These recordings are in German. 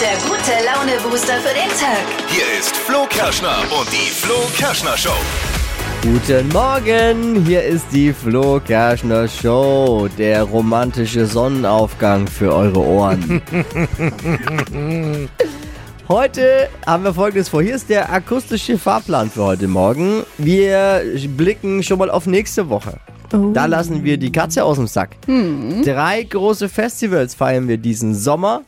der gute Laune-Booster für den Tag. Hier ist Flo Kerschner und die Flo Kerschner Show. Guten Morgen, hier ist die Flo Kerschner Show, der romantische Sonnenaufgang für eure Ohren. Heute haben wir folgendes vor. Hier ist der akustische Fahrplan für heute Morgen. Wir blicken schon mal auf nächste Woche. Da lassen wir die Katze aus dem Sack. Drei große Festivals feiern wir diesen Sommer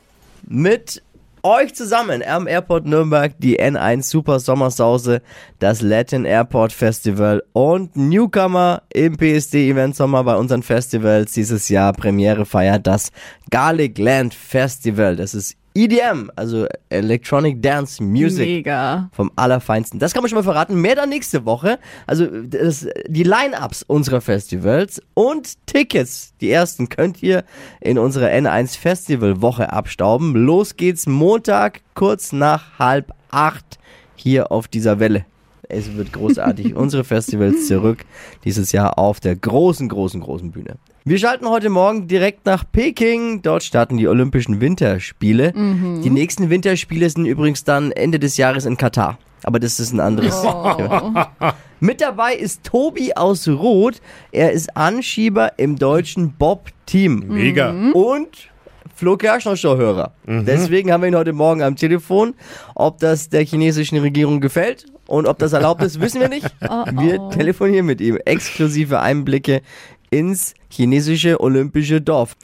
mit euch zusammen am Airport Nürnberg, die N1 Super Sommersause, das Latin Airport Festival und Newcomer im PSD Event Sommer bei unseren Festivals dieses Jahr Premiere feiert das Garlic Land Festival. Das ist EDM, also Electronic Dance Music Mega. vom Allerfeinsten. Das kann man schon mal verraten. Mehr dann nächste Woche. Also das, die Line-Ups unserer Festivals und Tickets, die ersten, könnt ihr in unserer N1 Festival Woche abstauben. Los geht's Montag, kurz nach halb acht, hier auf dieser Welle. Es wird großartig. Unsere Festivals zurück dieses Jahr auf der großen, großen, großen Bühne. Wir schalten heute Morgen direkt nach Peking. Dort starten die Olympischen Winterspiele. Die nächsten Winterspiele sind übrigens dann Ende des Jahres in Katar. Aber das ist ein anderes. Thema. Mit dabei ist Tobi aus Roth. Er ist Anschieber im deutschen Bob-Team. Mega. Und Flo Kerschner Show-Hörer. Deswegen haben wir ihn heute Morgen am Telefon. Ob das der chinesischen Regierung gefällt und ob das erlaubt ist, wissen wir nicht. Wir telefonieren mit ihm. Exklusive Einblicke ins chinesische olympische Dorf.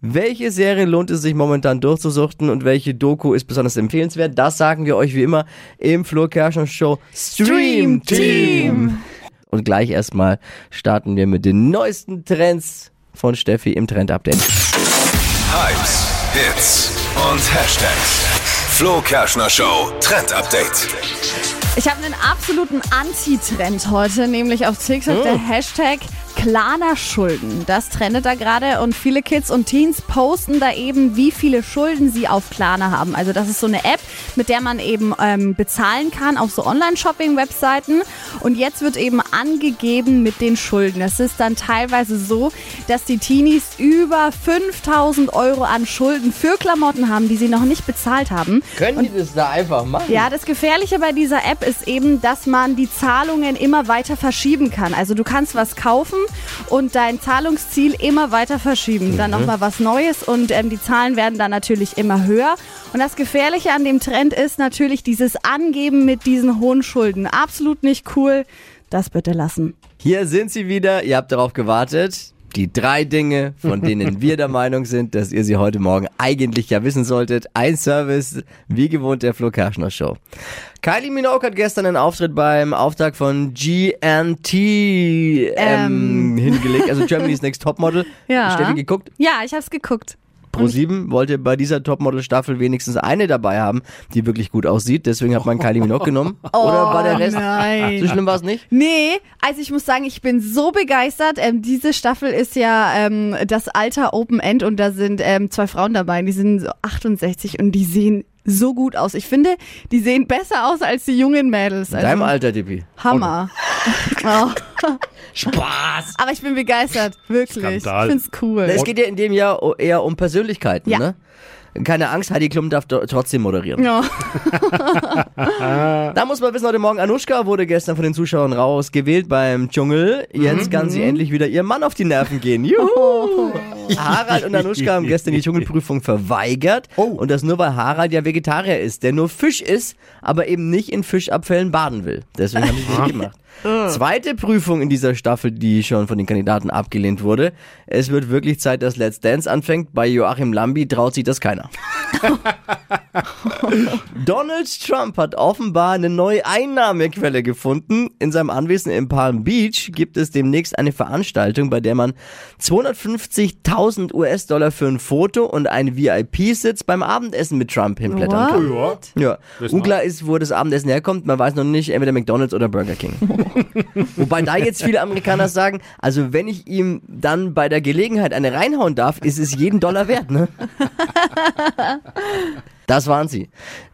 Welche Serie lohnt es sich momentan durchzusuchten und welche Doku ist besonders empfehlenswert? Das sagen wir euch wie immer im Flo Kerschner Show Stream Team. Und gleich erstmal starten wir mit den neuesten Trends von Steffi im Trend Update. Hypes, Hits und Hashtags. Flo Kerschner Show Trend Update. Ich habe einen absoluten Anti-Trend heute, nämlich auf TikTok der Hashtag Klarna-Schulden. Das trendet da gerade und viele Kids und Teens posten da eben, wie viele Schulden sie auf Klarna haben. Also das ist so eine App, mit der man eben ähm, bezahlen kann auf so Online-Shopping-Webseiten. Und jetzt wird eben angegeben mit den Schulden. Es ist dann teilweise so, dass die Teenies über 5000 Euro an Schulden für Klamotten haben, die sie noch nicht bezahlt haben. Können die das da einfach machen? Ja, das Gefährliche bei dieser App ist eben, dass man die Zahlungen immer weiter verschieben kann. Also du kannst was kaufen und dein Zahlungsziel immer weiter verschieben. Dann nochmal was Neues und ähm, die Zahlen werden dann natürlich immer höher. Und das Gefährliche an dem Trend ist natürlich dieses Angeben mit diesen hohen Schulden. Absolut nicht cool. Das bitte lassen. Hier sind sie wieder. Ihr habt darauf gewartet. Die drei Dinge, von denen wir der Meinung sind, dass ihr sie heute Morgen eigentlich ja wissen solltet. Ein Service, wie gewohnt, der Flo Kerschner Show. Kylie Minogue hat gestern einen Auftritt beim Auftakt von GNT ähm, hingelegt, also Germany's Next Topmodel. Ja. Steffi geguckt? Ja, ich hab's geguckt. Pro7 wollte bei dieser Topmodel-Staffel wenigstens eine dabei haben, die wirklich gut aussieht. Deswegen hat man Kylie Minogue genommen. Oder war der Rest? Oh, nein. So schlimm war es nicht? Nee, also ich muss sagen, ich bin so begeistert. Ähm, diese Staffel ist ja ähm, das Alter Open End und da sind ähm, zwei Frauen dabei, die sind so 68 und die sehen so gut aus. Ich finde, die sehen besser aus als die jungen Mädels. In Also, deinem Alter, Dippi. Hammer. oh. Spaß! Aber ich bin begeistert, wirklich. Skandal. Ich find's cool. Es geht ja in dem Jahr eher um Persönlichkeiten, Ja. ne? Keine Angst, Heidi Klum darf trotzdem moderieren. Ja. Da muss man wissen, heute Morgen Anushka wurde gestern von den Zuschauern rausgewählt beim Dschungel. Jetzt kann sie endlich wieder ihrem Mann auf die Nerven gehen. Juhu! Harald und Anushka haben gestern die Dschungelprüfung verweigert. Und das nur, weil Harald ja Vegetarier ist, der nur Fisch isst, aber eben nicht in Fischabfällen baden will. Deswegen haben sie es nicht gemacht. Zweite Prüfung in dieser Staffel, die schon von den Kandidaten abgelehnt wurde. Es wird wirklich Zeit, dass Let's Dance anfängt. Bei Joachim Lambi traut sich das keiner. Donald Trump hat offenbar eine neue Einnahmequelle gefunden. In seinem Anwesen in Palm Beach gibt es demnächst eine Veranstaltung, bei der man 250.000 US-Dollar für ein Foto und einen VIP-Sitz beim Abendessen mit Trump hinblättern kann. What? Ja. Ja, Das unklar ist, wo das Abendessen herkommt. Man weiß noch nicht, entweder McDonalds oder Burger King. Wobei da jetzt viele Amerikaner sagen, also wenn ich ihm dann bei der Gelegenheit eine reinhauen darf, ist es jeden Dollar wert, ne? Das waren sie.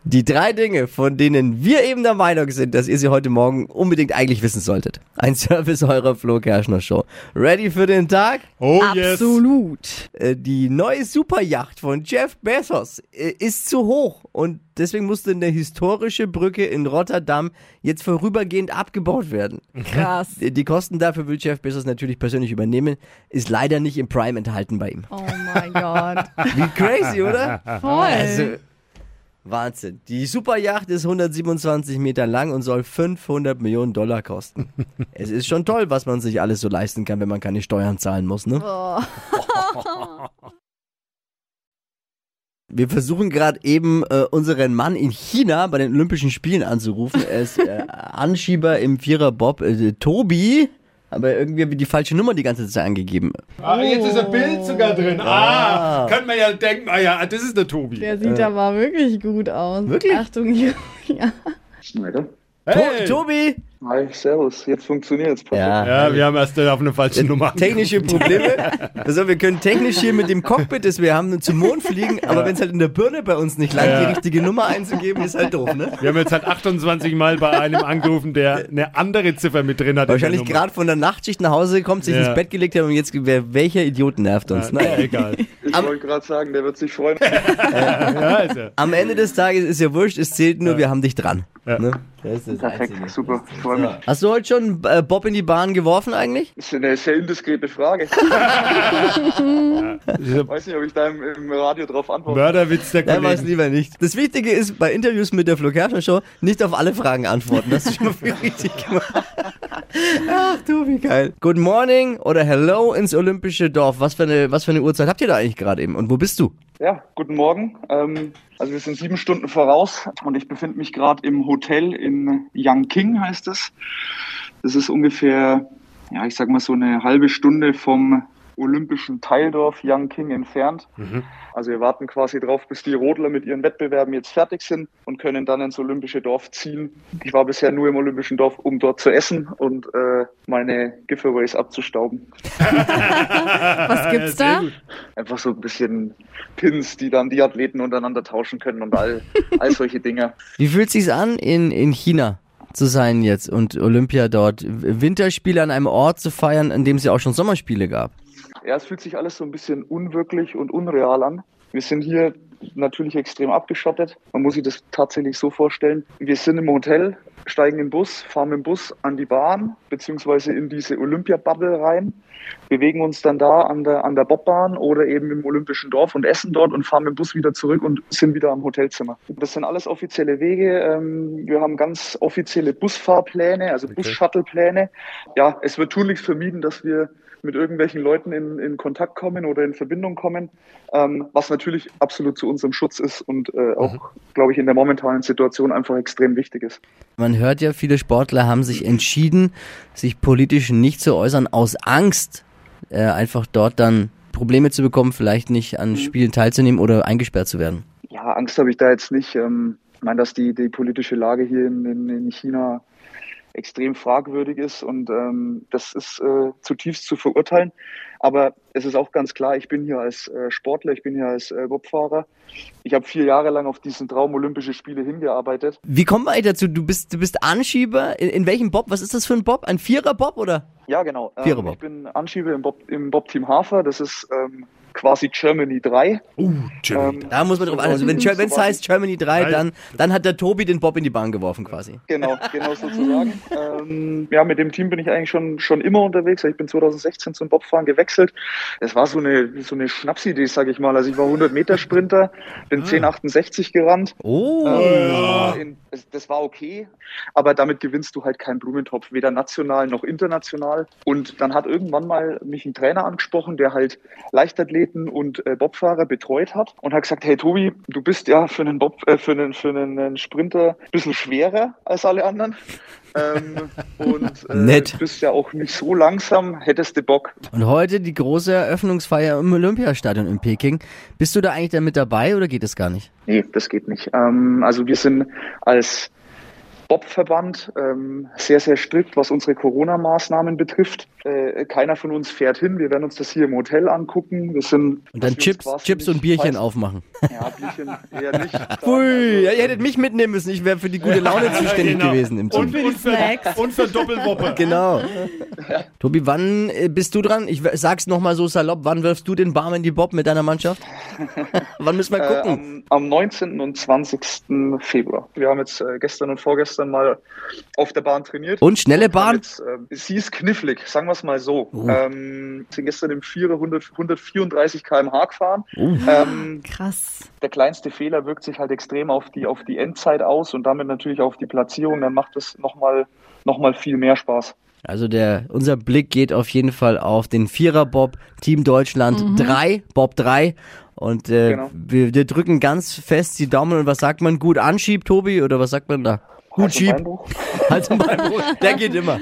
Die drei Dinge, von denen wir eben der Meinung sind, dass ihr sie heute Morgen unbedingt eigentlich wissen solltet. Ein Service eurer Flo Kerschner Show. Ready für den Tag? Oh yes. Absolut. Äh, Die neue Superjacht von Jeff Bezos äh, ist zu hoch und deswegen musste eine historische Brücke in Rotterdam jetzt vorübergehend abgebaut werden. Krass. Die Kosten dafür will Jeff Bezos natürlich persönlich übernehmen, ist leider nicht im Prime enthalten bei ihm. Oh mein Gott. Wie crazy, oder? Voll. Also, Wahnsinn. Die Superjacht ist 127 Meter lang und soll 500 Millionen Dollar kosten. es ist schon toll, was man sich alles so leisten kann, wenn man keine Steuern zahlen muss, ne? Wir versuchen gerade eben äh, unseren Mann in China bei den Olympischen Spielen anzurufen. Er ist äh, Anschieber im Vierer-Bob. Äh, Tobi, aber irgendwie haben wir die falsche Nummer die ganze Zeit angegeben. Ah, jetzt ist ein Bild sogar drin. Ah, kann man ja denken, ah ja, das ist der Tobi. Der sieht aber wirklich gut aus. Wirklich? Achtung, ja. Schneider. Hey. To Tobi! Hi, servus. Jetzt funktioniert's. Perfekt. Ja, wir haben erst auf eine falsche Nummer. Technische Probleme. Also wir können technisch hier mit dem Cockpit, das wir haben, zum Mond fliegen, aber wenn es halt in der Birne bei uns nicht langt, Ja. die richtige Nummer einzugeben, ist halt doof, ne? Wir haben jetzt halt 28 Mal bei einem angerufen, der eine andere Ziffer mit drin hat. Wahrscheinlich gerade von der Nachtschicht nach Hause gekommen, sich Ja. ins Bett gelegt haben und jetzt, wer, welcher Idiot nervt uns? Ja, Naja. egal. Ich wollte gerade sagen, der wird sich freuen. Ja, also. Am Ende des Tages ist ja wurscht, es zählt nur, wir haben dich dran. Ja. Ne? Das ist das Perfekt, Einzige. super. Ich freue mich. Hast du heute schon äh, Bob in die Bahn geworfen eigentlich? Das ist eine sehr indiskrete Frage. Dieser weiß nicht, ob ich da im, im Radio drauf antworte. Mörderwitz der Nein, weiß Kollegen. lieber nicht. Das Wichtige ist, bei Interviews mit der Flo Kerschner Show nicht auf alle Fragen antworten. Das ist schon mal viel richtig gemacht. Ach du, wie geil. Good morning oder hello ins Olympische Dorf. Was für eine, was für eine Uhrzeit habt ihr da eigentlich gerade eben? Und wo bist du? Ja, guten Morgen. Ähm, also wir sind sieben Stunden voraus und ich befinde mich gerade im Hotel in Yangqing, heißt es. Das ist ungefähr, ja, ich sag mal so eine halbe Stunde vom olympischen Teildorf Yangqing entfernt. Also wir warten quasi drauf, bis die Rodler mit ihren Wettbewerben jetzt fertig sind und können dann ins olympische Dorf ziehen. Ich war bisher nur im olympischen Dorf, um dort zu essen und äh, meine Giveaways abzustauben. Was gibt's da? Einfach so ein bisschen Pins, die dann die Athleten untereinander tauschen können und all, all solche Dinge. Wie fühlt sich's an, in, in China zu sein jetzt und Olympia dort? Winterspiele an einem Ort zu feiern, an dem es ja auch schon Sommerspiele gab. Ja, es fühlt sich alles so ein bisschen unwirklich und unreal an. Wir sind hier natürlich extrem abgeschottet. Man muss sich das tatsächlich so vorstellen. Wir sind im Hotel, steigen in den Bus, fahren mit dem Bus an die Bahn, beziehungsweise in diese Olympia-Bubble rein, bewegen uns dann da an der, an der Bobbahn oder eben im Olympischen Dorf und essen dort und fahren mit dem Bus wieder zurück und sind wieder am Hotelzimmer. Das sind alles offizielle Wege. Ähm, Wir haben ganz offizielle Busfahrpläne, also Bus-Shuttle-Pläne. Ja, es wird tunlichst vermieden, dass wir mit irgendwelchen Leuten in, in Kontakt kommen oder in Verbindung kommen, ähm, was natürlich absolut zu unserem Schutz ist und äh, auch, glaube ich, in der momentanen Situation einfach extrem wichtig ist. Man hört ja, viele Sportler haben sich entschieden, sich politisch nicht zu äußern, aus Angst, äh, einfach dort dann Probleme zu bekommen, vielleicht nicht an Spielen teilzunehmen oder eingesperrt zu werden. Ja, Angst habe ich da jetzt nicht. Ähm, ich meine, dass die, die politische Lage hier in, in, in China extrem fragwürdig ist und ähm, das ist äh, zutiefst zu verurteilen. Aber es ist auch ganz klar, ich bin hier als äh, Sportler, ich bin hier als äh, Bobfahrer. Ich habe vier Jahre lang auf diesen Traum Olympische Spiele hingearbeitet. Wie kommt man eigentlich dazu? Du bist, du bist Anschieber. In, in welchem Bob? Was ist das für ein Bob? Ein Vierer-Bob oder? Ja, genau. Ähm, Viererbob. ich bin Anschieber im Bob, im Bob Team Hafer. Das ist ähm, quasi Germany 3. Uh, Jimmy. Ähm, Da muss man drauf achten. Also wenn so es war- heißt Germany 3, Nein. dann, dann hat der Tobi den Bob in die Bahn geworfen quasi. Genau, genau sozusagen. ähm, ja, mit dem Team bin ich eigentlich schon, schon immer unterwegs. Ich bin 2016 zum Bobfahren gewechselt. Es war so eine, so eine Schnapsidee, sage ich mal. Also ich war 100 Meter Sprinter, bin 10,68 gerannt. Oh. Ähm, in, das, das war okay, aber damit gewinnst du halt keinen Blumentopf, weder national noch international. Und dann hat irgendwann mal mich ein Trainer angesprochen, der halt Leichtathleten und äh, Bobfahrer betreut hat und hat gesagt, hey Tobi, du bist ja für einen Bob, äh, für einen, für einen, einen Sprinter ein bisschen schwerer als alle anderen. ähm, und äh, Nett. bist ja auch nicht so langsam, hättest du Bock. Und heute die große Eröffnungsfeier im Olympiastadion in Peking. Bist du da eigentlich dann mit dabei oder geht es gar nicht? Nee, das geht nicht. Ähm, also wir sind als Bobverband ähm, sehr, sehr strikt, was unsere Corona-Maßnahmen betrifft. Äh, keiner von uns fährt hin. Wir werden uns das hier im Hotel angucken. Wir sind, Und dann Chips, Chips und Bierchen weiß- aufmachen. Ja, Bierchen eher nicht. Ui, ja, ihr hättet mich mitnehmen müssen. Ich wäre für die gute Laune zuständig Genau. gewesen im Und, Team. und, für, Snacks. und für Doppelwoppe. Genau. Tobi, wann äh, bist du dran? Ich sag's nochmal so salopp. Wann wirfst du den Barm in die Bob mit deiner Mannschaft? wann müssen wir Äh, gucken? am, am 19. und 20. Februar. Wir haben jetzt äh, gestern und vorgestern mal auf der Bahn trainiert. Und schnelle Bahn? Jetzt, äh, sie ist knifflig, sagen wir es mal so. Oh. Ähm, sind gestern im Vierer 100, 134 km/h gefahren. Oh. Ähm, Krass. der kleinste Fehler wirkt sich halt extrem auf die, auf die Endzeit aus und damit natürlich auf die Platzierung. Dann macht es nochmal noch mal viel mehr Spaß. Also der, unser Blick geht auf jeden Fall auf den Vierer-Bob, Team Deutschland 3, Bob 3. Und äh, Genau. wir, wir drücken ganz fest die Daumen. Und was sagt man? Gut anschieb, Tobi? Oder was sagt man da? Gut schieb. Halt zum Beinbruch. Der geht immer.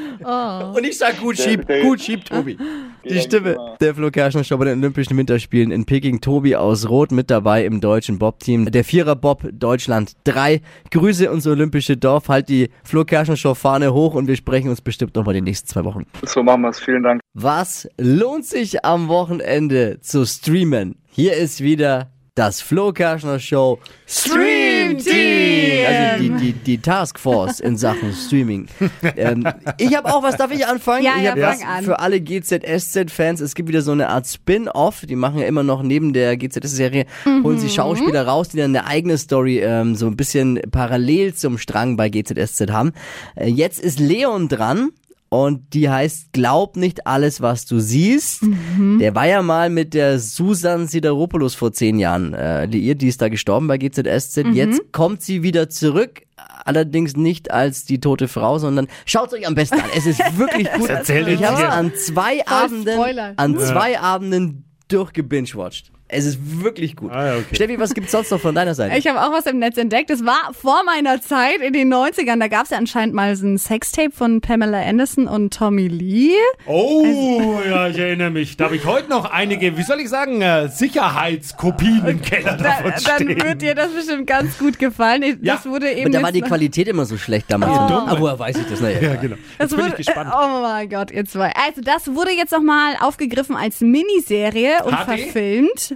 Und ich sag gut schieb, gut schieb, Tobi. Die Stimme immer. der Flo Kerschner Show bei den Olympischen Winterspielen in Peking. Tobi aus Rot mit dabei im deutschen Bob-Team. Der Vierer Bob Deutschland 3. Grüße ins olympische Dorf. Halt die Flo Kerschner Show Fahne hoch und wir sprechen uns bestimmt noch mal die nächsten zwei Wochen. So machen wir es. Vielen Dank. Was lohnt sich am Wochenende zu streamen? Hier ist wieder das Flo Kerschner Show Stream Team. Also die, die, die Taskforce in Sachen Streaming. ähm, ich habe auch was, darf ich anfangen? Ja, ich ja, fang was an. Für alle GZSZ-Fans, es gibt wieder so eine Art Spin-Off. Die machen ja immer noch neben der GZSZ-Serie, holen Mhm. sie Schauspieler raus, die dann eine eigene Story ähm, so ein bisschen parallel zum Strang bei GZSZ haben. Äh, jetzt ist Leon dran. Und die heißt Glaub nicht alles, was du siehst. Mhm. Der war ja mal mit der Susan Sideropoulos vor zehn Jahren äh, liiert. Die ist da gestorben bei GZSZ. Mhm. Jetzt kommt sie wieder zurück. Allerdings nicht als die tote Frau, sondern schaut euch am besten an. Es ist wirklich gut. erzählt ich habe an zwei Abenden, Spoiler. an zwei Abenden durchgebingewatcht. Es ist wirklich gut. Ah, okay. Steffi, was gibt's sonst noch von deiner Seite? Ich habe auch was im Netz entdeckt. Es war vor meiner Zeit in den 90ern. Da gab es ja anscheinend mal so ein Sextape von Pamela Anderson und Tommy Lee. Oh, ja, ich erinnere mich. Da habe ich heute noch einige, wie soll ich sagen, äh, Sicherheitskopien im Keller Da, davon dann stehen. wird dir das bestimmt ganz gut gefallen. Ich- Ja. Das wurde eben Und da war die Qualität immer so schlecht damals. Oh. Ah, woher weiß ich das? Naja, Ja, genau. Das Jetzt bin wurde, ich gespannt. Oh mein Gott, ihr zwei. Also das wurde jetzt nochmal aufgegriffen als Miniserie und HD? verfilmt.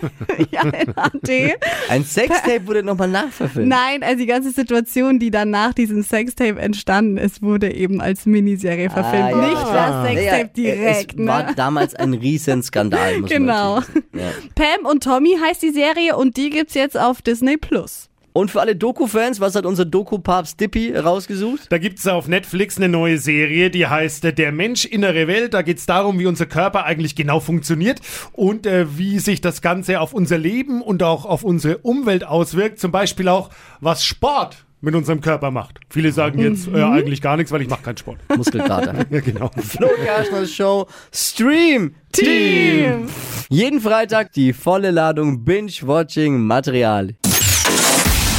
ja, in HD. Ein Sextape wurde nochmal nachverfilmt. Nein, also die ganze Situation, die dann nach diesem Sextape entstanden ist, wurde eben als Miniserie verfilmt. Ah, ja. Nicht das Sextape direkt. Es war ne? damals ein Riesenskandal, muss Genau. man. Ja. Pam und Tommy heißt die Serie und die gibt's jetzt auf Disney Plus. Und für alle Doku-Fans, was hat unser Doku-Papst Dippy rausgesucht? Da gibt's auf Netflix eine neue Serie, die heißt äh, Der Mensch innere Welt. Da geht's darum, wie unser Körper eigentlich genau funktioniert und äh, wie sich das Ganze auf unser Leben und auch auf unsere Umwelt auswirkt. Zum Beispiel auch, was Sport mit unserem Körper macht. Viele sagen jetzt äh, eigentlich gar nichts, weil ich mache keinen Sport. Muskelkater. Ja, genau. Flo Kerschner Show Stream Team. Jeden Freitag die volle Ladung Binge-Watching Material.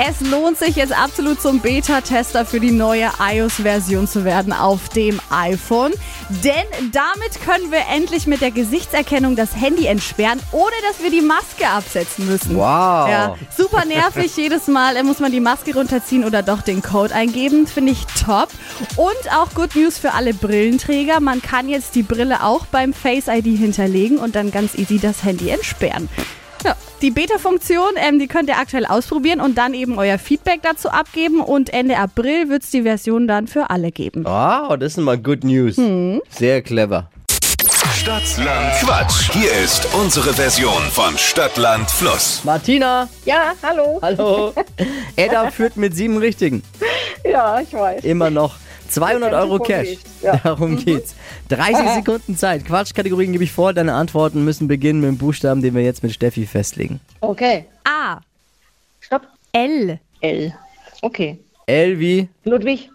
Es lohnt sich jetzt absolut zum Beta-Tester für die neue iOS-Version zu werden auf dem iPhone. Denn damit können wir endlich mit der Gesichtserkennung das Handy entsperren, ohne dass wir die Maske absetzen müssen. Wow. Ja, super nervig. Jedes Mal äh, muss man die Maske runterziehen oder doch den Code eingeben. Finde ich top. Und auch Good News für alle Brillenträger. Man kann jetzt die Brille auch beim Face ID hinterlegen und dann ganz easy das Handy entsperren. Die Beta-Funktion, ähm, die könnt ihr aktuell ausprobieren und dann eben euer Feedback dazu abgeben. Und Ende April wird es die Version dann für alle geben. Wow, das ist mal Good News. Sehr clever. Stadtland Quatsch. Hier ist unsere Version von Stadtland Fluss. Martina, Ja, hallo. hallo. Edda führt mit sieben Richtigen. Ja, ich weiß. Immer noch 200 Das Euro Cash. ja. Darum geht's. 30 Sekunden Zeit. Quatschkategorien gebe ich vor. Deine Antworten müssen beginnen mit dem Buchstaben, den wir jetzt mit Steffi festlegen. Okay. A. Stopp. L. L. Okay. L wie Ludwig.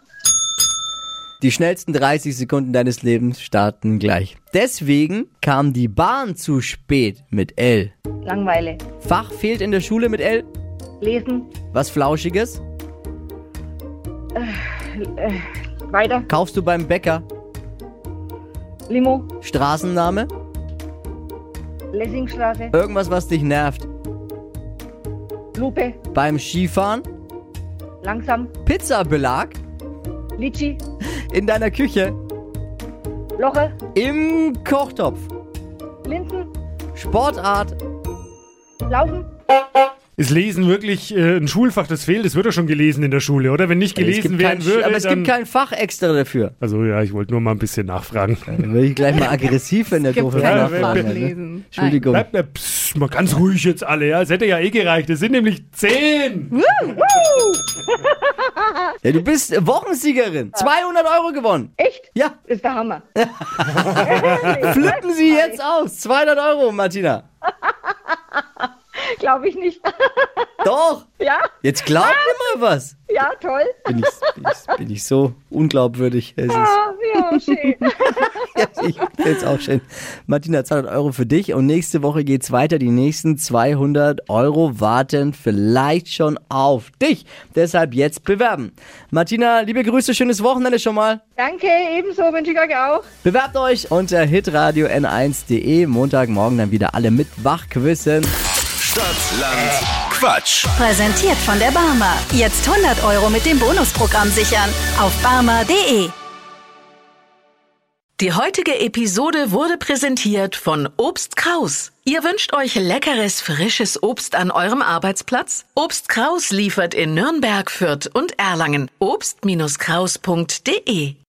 die schnellsten 30 Sekunden deines Lebens starten gleich. Deswegen kam die Bahn zu spät mit L. Langweile. Fach fehlt in der Schule mit L. Lesen. Was Flauschiges. Weiter. Kaufst du beim Bäcker. Limo. Straßenname. Lessingstraße. Irgendwas, was dich nervt. Lupe. Beim Skifahren. Langsam. Pizzabelag. Litschi. In deiner Küche. Loche. Im Kochtopf. Linsen. Sportart. Laufen. Ist Lesen wirklich äh, ein Schulfach, das fehlt? Es wird doch schon gelesen in der Schule, oder? Wenn nicht es gelesen gibt werden kein, würde, aber es dann... gibt kein Fach extra dafür. also ja, ich wollte nur mal ein bisschen nachfragen. Dann werde ich gleich mal aggressiv, wenn der doofe keine nachfragen Fach wird, ne? lesen. Entschuldigung. Bleibt mal, psst, mal ganz ruhig jetzt alle, ja? Es hätte ja eh gereicht. Es sind nämlich zehn. Ja, du bist Wochensiegerin. 200 Euro gewonnen. Echt? Ja, Das ist der Hammer. flippen Sie jetzt aus. 200 Euro, Martina. Glaube ich nicht. Doch. ja, Jetzt glaub mir mal was. ja, toll. Bin ich, bin ich, bin ich so unglaubwürdig. Es ist, Ah, ja, schön. ja, ich find's auch schön. Martina, 200 Euro für dich und nächste Woche geht's weiter. Die nächsten 200 Euro warten vielleicht schon auf dich. Deshalb jetzt bewerben. Martina, liebe Grüße, schönes Wochenende schon mal. Danke, ebenso wünsche ich euch auch. Bewerbt euch unter hitradio n1.de. Montagmorgen dann wieder alle mit Wachquissen. Stadtland Quatsch. Präsentiert von der Barmer. Jetzt 100 Euro mit dem Bonusprogramm sichern. Auf barmer.de. Die heutige Episode wurde präsentiert von Obst Kraus. Ihr wünscht euch leckeres, frisches Obst an eurem Arbeitsplatz? Obst Kraus liefert in Nürnberg, Fürth und Erlangen. Obst-Kraus.de